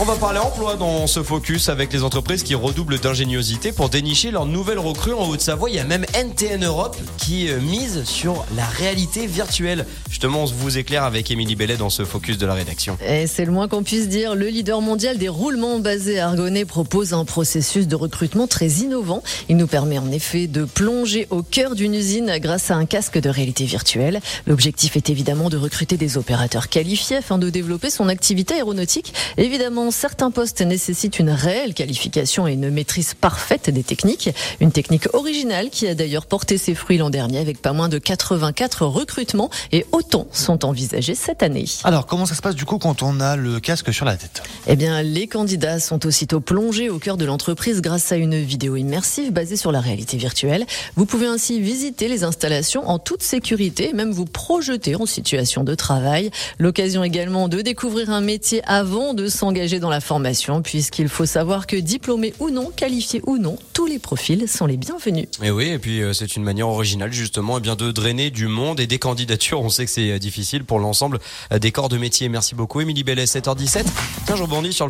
On va parler emploi dans ce focus avec les entreprises qui redoublent d'ingéniosité pour dénicher leurs nouvelles recrues en Haute-Savoie. Il y a même NTN Europe qui euh, mise sur la réalité virtuelle. Justement, on vous éclaire avec Émilie Bellet dans ce focus de la rédaction. Et c'est le moins qu'on puisse dire. Le leader mondial des roulements basés à Argonnet propose un processus de recrutement très innovant. Il nous permet en effet de plonger au cœur d'une usine grâce à un casque de réalité virtuelle. L'objectif est évidemment de recruter des opérateurs qualifiés afin de développer son activité aéronautique. Évidemment, certains postes nécessitent une réelle qualification et une maîtrise parfaite des techniques. Une technique originale qui a d'ailleurs porté ses fruits l'an dernier avec pas moins de 84 recrutements et autant sont envisagés cette année. Alors, comment ça se passe du coup quand on a le casque sur la tête? Eh bien, les candidats sont aussitôt plongés au cœur de l'entreprise grâce à une vidéo immersive basée sur la réalité virtuelle. Vous pouvez ainsi visiter les installations en toute sécurité et même vous projeter en situation de travail. L'occasion également de découvrir un métier avant de s'engager dans la formation, puisqu'il faut savoir que diplômés ou non, qualifiés ou non, tous les profils sont les bienvenus. Et oui, et puis euh, c'est une manière originale justement eh bien de drainer du monde et des candidatures. On sait que c'est euh, difficile pour l'ensemble euh, des corps de métier. Merci beaucoup, Émilie Bellet, 7h17. Tiens, je rebondis sur le